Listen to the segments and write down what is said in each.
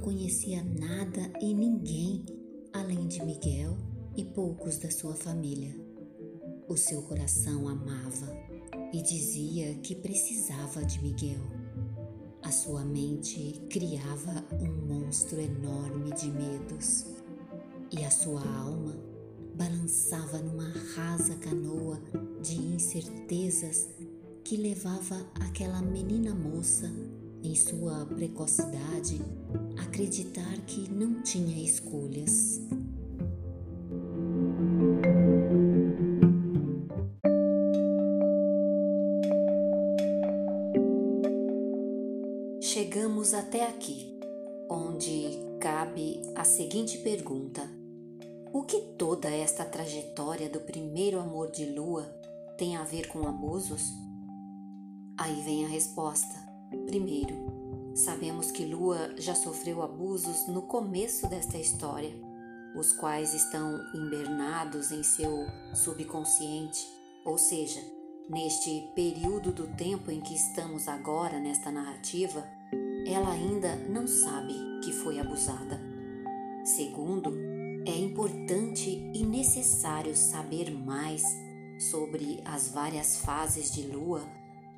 conhecia nada e ninguém além de Miguel e poucos da sua família. O seu coração amava e dizia que precisava de Miguel. A sua mente criava um monstro enorme de medos e a sua alma balançava numa rasa canoa de incertezas que levava aquela menina moça, em sua precocidade, acreditar que não tinha escolhas. Chegamos até aqui, onde cabe a seguinte pergunta: O que toda esta trajetória do primeiro amor de Lua tem a ver com abusos? Aí vem a resposta. Primeiro, sabemos que Lua já sofreu abusos no começo desta história, os quais estão invernados em seu subconsciente, ou seja, neste período do tempo em que estamos agora nesta narrativa, ela ainda não sabe que foi abusada. Segundo, é importante e necessário saber mais sobre as várias fases de Lua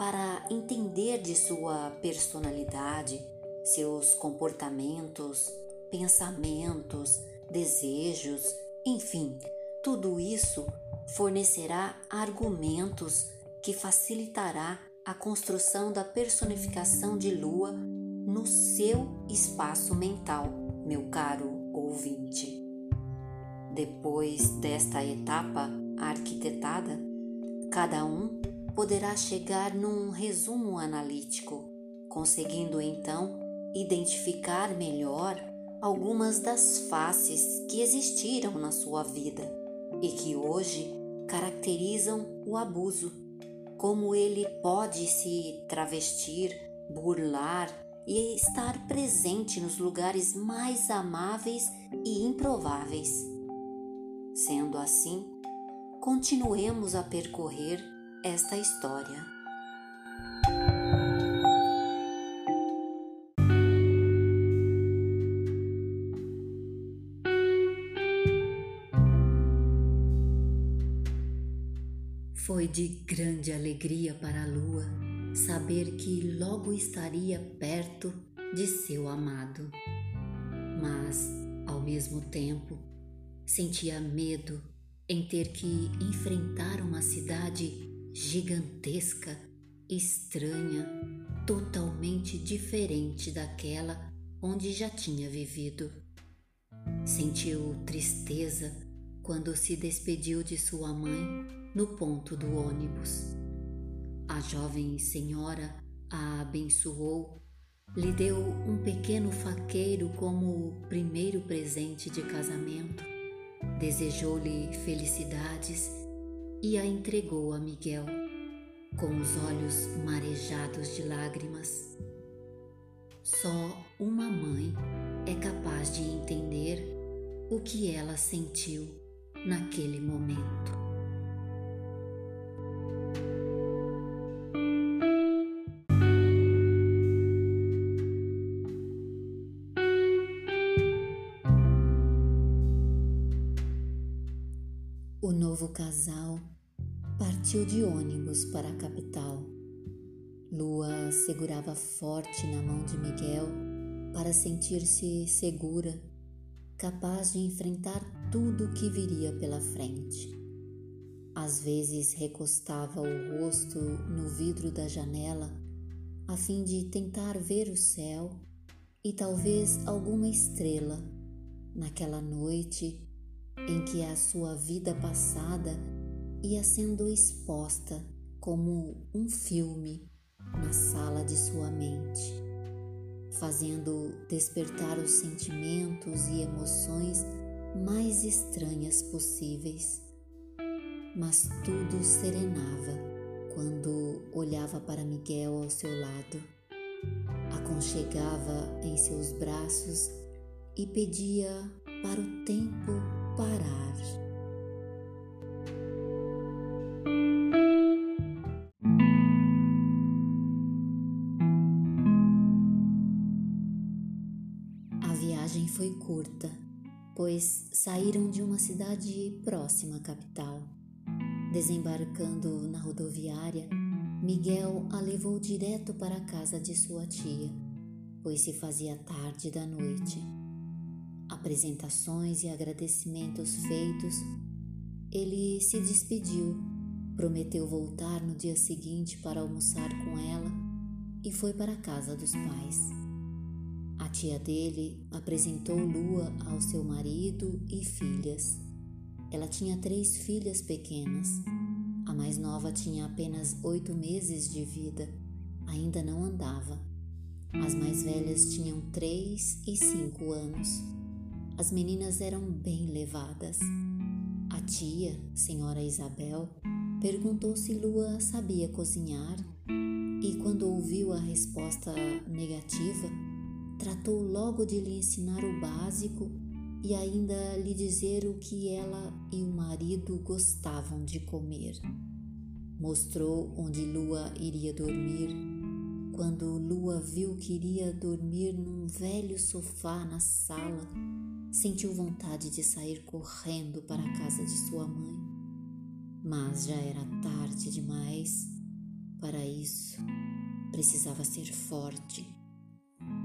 para entender de sua personalidade, seus comportamentos, pensamentos, desejos, enfim, tudo isso fornecerá argumentos que facilitará a construção da personificação de Lua no seu espaço mental, meu caro ouvinte. Depois desta etapa arquitetada, cada um poderá chegar num resumo analítico, conseguindo então identificar melhor algumas das faces que existiram na sua vida e que hoje caracterizam o abuso, como ele pode se travestir, burlar e estar presente nos lugares mais amáveis e improváveis. Sendo assim, continuemos a percorrer esta história. Foi de grande alegria para a lua saber que logo estaria perto de seu amado. Mas, ao mesmo tempo, sentia medo em ter que enfrentar uma cidade gigantesca, estranha, totalmente diferente daquela onde já tinha vivido. Sentiu tristeza quando se despediu de sua mãe no ponto do ônibus. A jovem senhora a abençoou, lhe deu um pequeno faqueiro como primeiro presente de casamento, desejou-lhe felicidades e a entregou a Miguel, com os olhos marejados de lágrimas. Só uma mãe é capaz de entender o que ela sentiu naquele momento. Novo casal partiu de ônibus para a capital. Lua segurava forte na mão de Miguel para sentir-se segura, capaz de enfrentar tudo o que viria pela frente. Às vezes recostava o rosto no vidro da janela a fim de tentar ver o céu e talvez alguma estrela naquela noite em que a sua vida passada ia sendo exposta como um filme na sala de sua mente, fazendo despertar os sentimentos e emoções mais estranhas possíveis. Mas tudo serenava quando olhava para Miguel ao seu lado, aconchegava em seus braços e pedia para o tempo parar. A curta, pois saíram de uma cidade próxima à capital. Desembarcando na rodoviária, Miguel a levou direto para a casa de sua tia, pois se fazia tarde da noite. Apresentações e agradecimentos feitos, ele se despediu, prometeu voltar no dia seguinte para almoçar com ela e foi para a casa dos pais. A tia dele apresentou Lua ao seu marido e filhas. Ela tinha três filhas pequenas. A mais nova tinha apenas oito meses de vida, ainda não andava. As mais velhas tinham três e cinco anos. As meninas eram bem levadas. A tia, senhora Isabel, perguntou se Lua sabia cozinhar e, quando ouviu a resposta negativa, tratou logo de lhe ensinar o básico e ainda lhe dizer o que ela e o marido gostavam de comer. Mostrou onde Lua iria dormir. Quando Lua viu que iria dormir num velho sofá na sala, sentiu vontade de sair correndo para a casa de sua mãe. Mas já era tarde demais para isso. Precisava ser forte.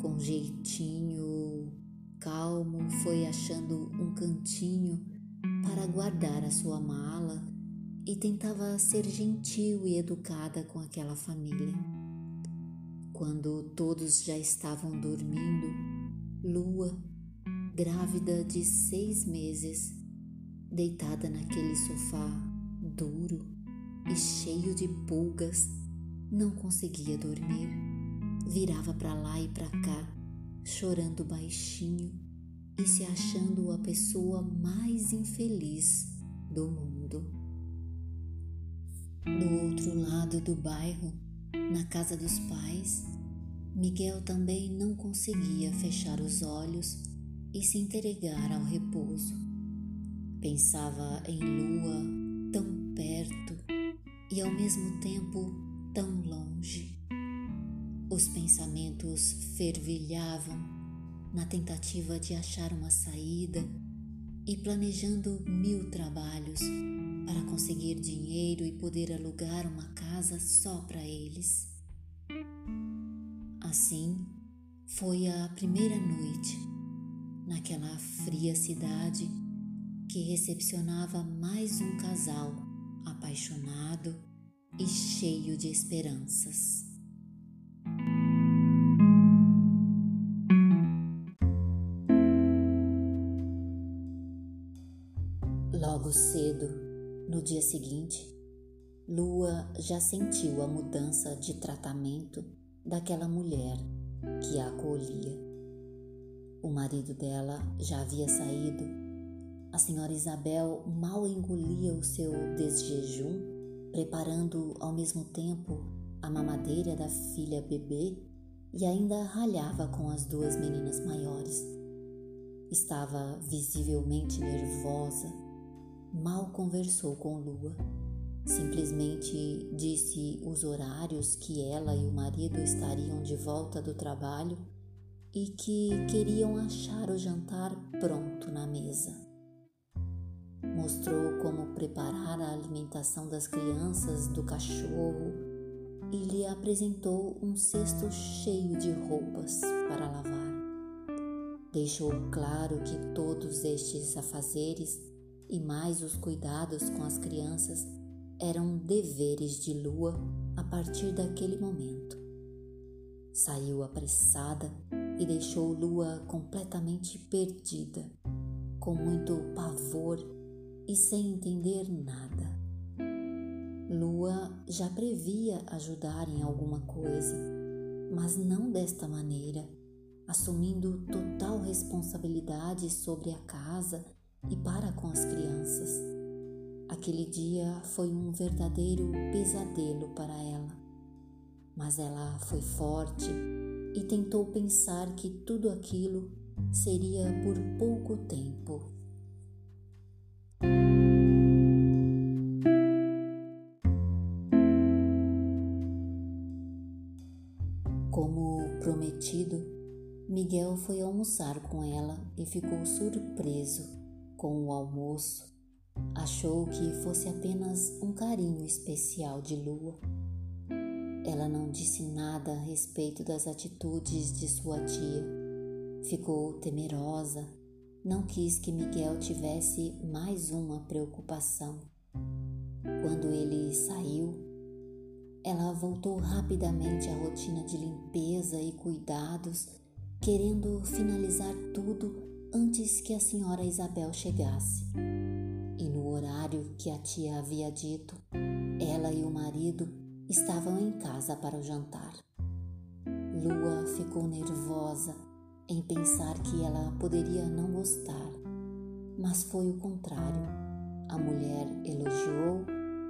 Com jeitinho calmo, foi achando um cantinho para guardar a sua mala e tentava ser gentil e educada com aquela família. Quando todos já estavam dormindo, Lua grávida de seis meses, deitada naquele sofá duro e cheio de pulgas, não conseguia dormir. Virava para lá e para cá, chorando baixinho e se achando a pessoa mais infeliz do mundo. Do outro lado do bairro, na casa dos pais, Miguel também não conseguia fechar os olhos e se entregar ao repouso. Pensava em Lua tão perto e ao mesmo tempo tão longe. Os pensamentos fervilhavam na tentativa de achar uma saída e planejando mil trabalhos para conseguir dinheiro e poder alugar uma casa só para eles. Assim, foi a primeira noite naquela fria cidade que recepcionava mais um casal apaixonado e cheio de esperanças. Dia seguinte, Lua já sentiu a mudança de tratamento daquela mulher que a acolhia. O marido dela já havia saído. A senhora Isabel mal engolia o seu desjejum, preparando ao mesmo tempo a mamadeira da filha bebê e ainda ralhava com as duas meninas maiores. Estava visivelmente nervosa. Mal conversou com Lua. Simplesmente disse os horários que ela e o marido estariam de volta do trabalho e que queriam achar o jantar pronto na mesa. Mostrou como preparar a alimentação das crianças, do cachorro e lhe apresentou um cesto cheio de roupas para lavar. Deixou claro que todos estes afazeres e mais os cuidados com as crianças eram deveres de Lua a partir daquele momento. Saiu apressada e deixou Lua completamente perdida, com muito pavor e sem entender nada. Lua já previa ajudar em alguma coisa, mas não desta maneira, assumindo total responsabilidade sobre a casa e para com as crianças. Aquele dia foi um verdadeiro pesadelo para ela, mas ela foi forte e tentou pensar que tudo aquilo seria por pouco tempo. Como prometido, Miguel foi almoçar com ela e ficou surpreso com o almoço. Achou que fosse apenas um carinho especial de Lua. Ela não disse nada a respeito das atitudes de sua tia. Ficou temerosa, não quis que Miguel tivesse mais uma preocupação. Quando ele saiu, ela voltou rapidamente à rotina de limpeza e cuidados, querendo finalizar tudo antes que a senhora Isabel chegasse. E no horário que a tia havia dito, ela e o marido estavam em casa para o jantar. Lua ficou nervosa em pensar que ela poderia não gostar, mas foi o contrário. A mulher elogiou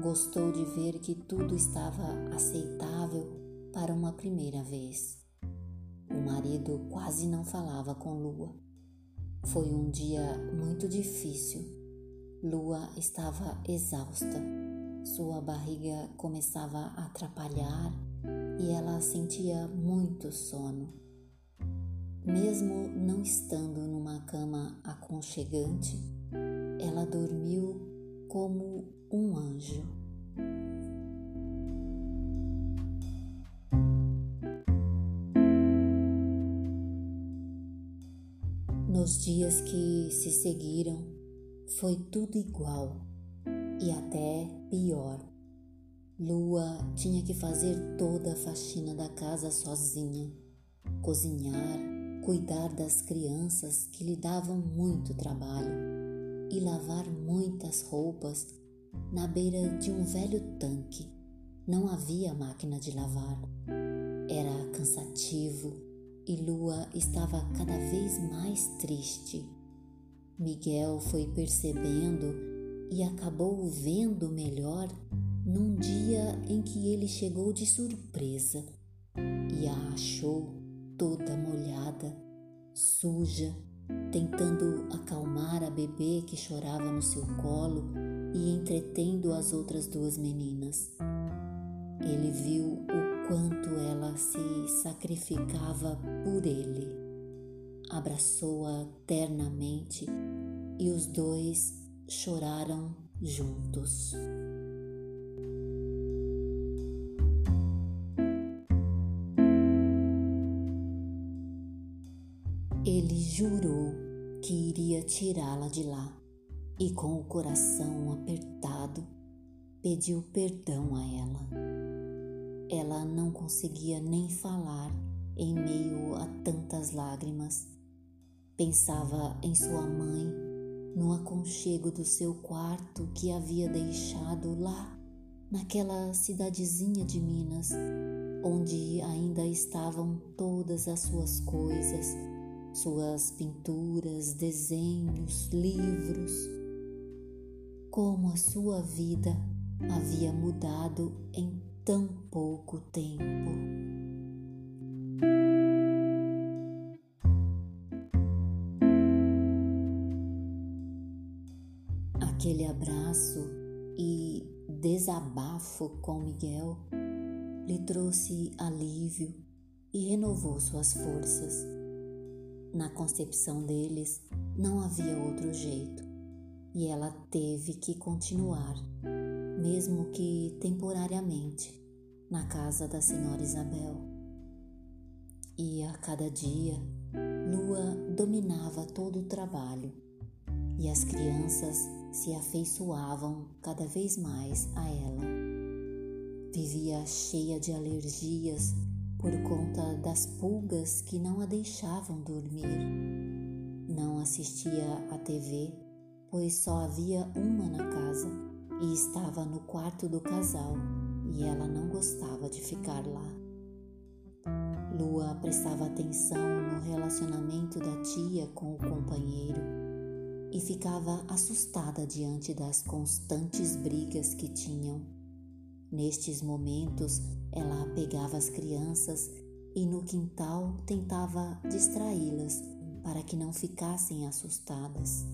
Gostou de ver que tudo estava aceitável para uma primeira vez. O marido quase não falava com Lua. Foi um dia muito difícil. Lua estava exausta. Sua barriga começava a atrapalhar e ela sentia muito sono. Mesmo não estando numa cama aconchegante, ela dormiu como um anjo. Nos dias que se seguiram, foi tudo igual e até pior. Lua tinha que fazer toda a faxina da casa sozinha, cozinhar, cuidar das crianças que lhe davam muito trabalho e lavar muitas roupas na beira de um velho tanque. Não havia máquina de lavar. Era cansativo e Lua estava cada vez mais triste. Miguel foi percebendo e acabou vendo melhor num dia em que ele chegou de surpresa e a achou toda molhada, suja tentando acalmar a bebê que chorava no seu colo e entretendo as outras duas meninas. Ele viu quanto ela se sacrificava por ele. Abraçou-a ternamente e os dois choraram juntos. Ele jurou que iria tirá-la de lá e, com o coração apertado, pediu perdão a ela. Ela não conseguia nem falar em meio a tantas lágrimas. Pensava em sua mãe, no aconchego do seu quarto que havia deixado lá, naquela cidadezinha de Minas, onde ainda estavam todas as suas coisas suas pinturas, desenhos, livros. Como a sua vida havia mudado em tão pouco tempo. Aquele abraço e desabafo com Miguel lhe trouxe alívio e renovou suas forças. Na concepção deles, não havia outro jeito e ela teve que continuar, mesmo que temporariamente, na casa da senhora Isabel. E a cada dia, Lua dominava todo o trabalho e as crianças se afeiçoavam cada vez mais a ela. Vivia cheia de alergias por conta das pulgas que não a deixavam dormir. Não assistia à TV, pois só havia uma na casa e estava no quarto do casal e ela não gostava de ficar lá. Lua prestava atenção no relacionamento da tia com o companheiro e ficava assustada diante das constantes brigas que tinham. Nestes momentos, ela pegava as crianças e no quintal tentava distraí-las para que não ficassem assustadas.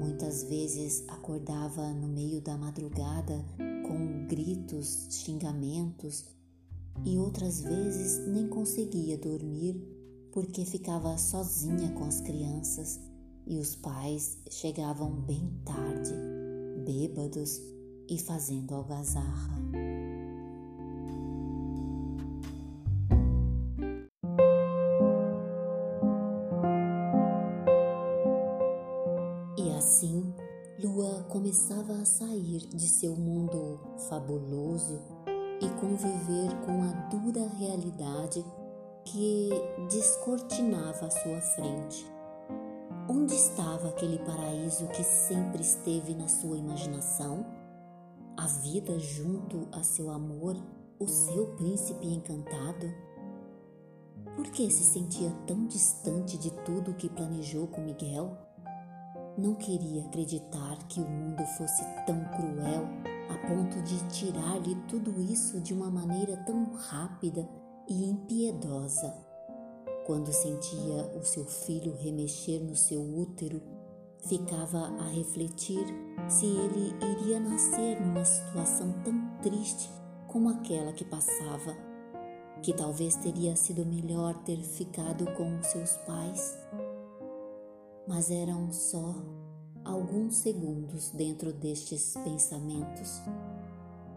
Muitas vezes acordava no meio da madrugada com gritos, xingamentos e outras vezes nem conseguia dormir porque ficava sozinha com as crianças e os pais chegavam bem tarde, bêbados e fazendo algazarra. Assim, Lua começava a sair de seu mundo fabuloso e conviver com a dura realidade que descortinava a sua frente. Onde estava aquele paraíso que sempre esteve na sua imaginação? A vida junto a seu amor, o seu príncipe encantado? Por que se sentia tão distante de tudo o que planejou com Miguel? Não queria acreditar que o mundo fosse tão cruel a ponto de tirar-lhe tudo isso de uma maneira tão rápida e impiedosa. Quando sentia o seu filho remexer no seu útero, ficava a refletir se ele iria nascer numa situação tão triste como aquela que passava, que talvez teria sido melhor ter ficado com os seus pais. Mas eram só alguns segundos dentro destes pensamentos,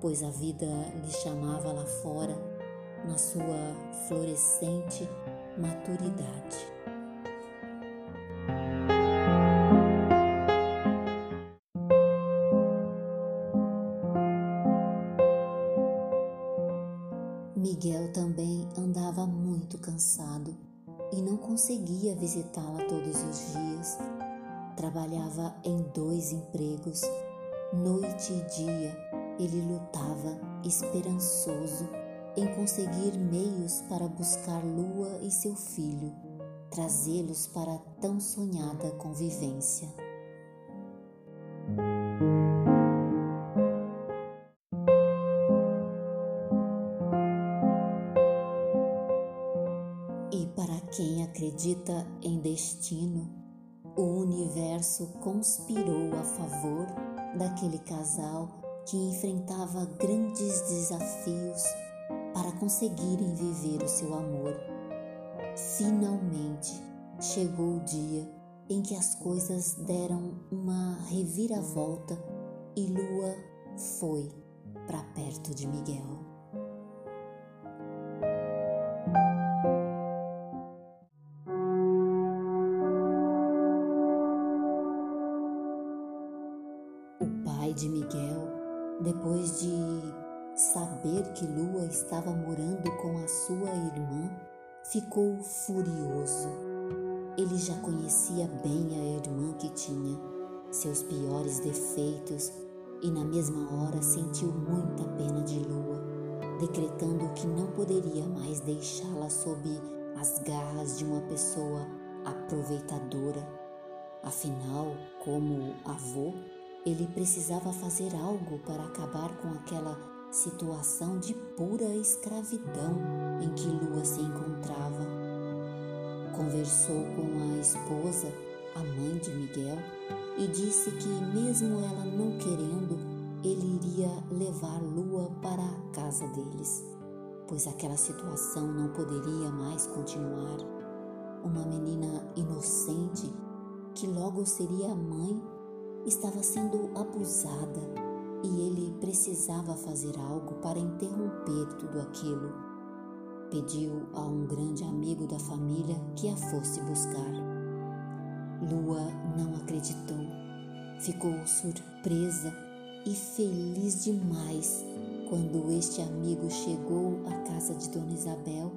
pois a vida lhe chamava lá fora na sua florescente maturidade. Conseguia visitá-la todos os dias. Trabalhava em dois empregos. Noite e dia ele lutava esperançoso em conseguir meios para buscar Lua e seu filho, trazê-los para a tão sonhada convivência. Quem acredita em destino, o universo conspirou a favor daquele casal que enfrentava grandes desafios para conseguirem viver o seu amor. Finalmente chegou o dia em que as coisas deram uma reviravolta e Lua foi para perto de Miguel. Pai de Miguel, depois de Saber que Lua estava morando com a sua irmã ficou furioso. Ele já conhecia bem a irmã que tinha, seus piores defeitos, e na mesma hora sentiu muita pena de Lua, decretando que não poderia mais deixá-la sob as garras de uma pessoa aproveitadora. Afinal, como avô, ele precisava fazer algo para acabar com aquela situação de pura escravidão em que Lua se encontrava. Conversou com a esposa, a mãe de Miguel, e disse que, mesmo ela não querendo, ele iria levar Lua para a casa deles, pois aquela situação não poderia mais continuar. Uma menina inocente, que logo seria mãe, estava sendo abusada e ele precisava fazer algo para interromper tudo aquilo. Pediu a um grande amigo da família que a fosse buscar. Lua não acreditou. Ficou surpresa e feliz demais quando este amigo chegou à casa de Dona Isabel,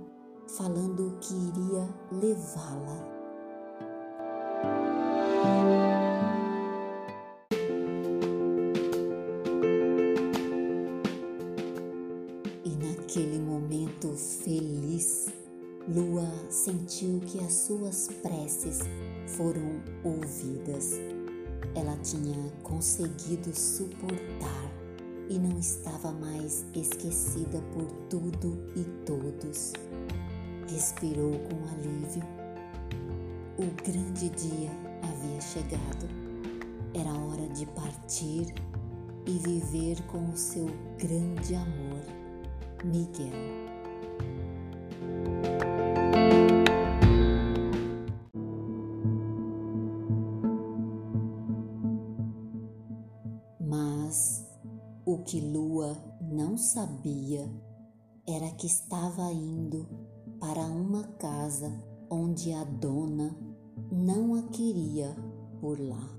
falando que iria levá-la. Tinha conseguido suportar e não estava mais esquecida por tudo e todos. Respirou com alívio. O grande dia havia chegado. Era hora de partir e viver com o seu grande amor, Miguel. Sabia era que estava indo para uma casa onde a dona não a queria por lá.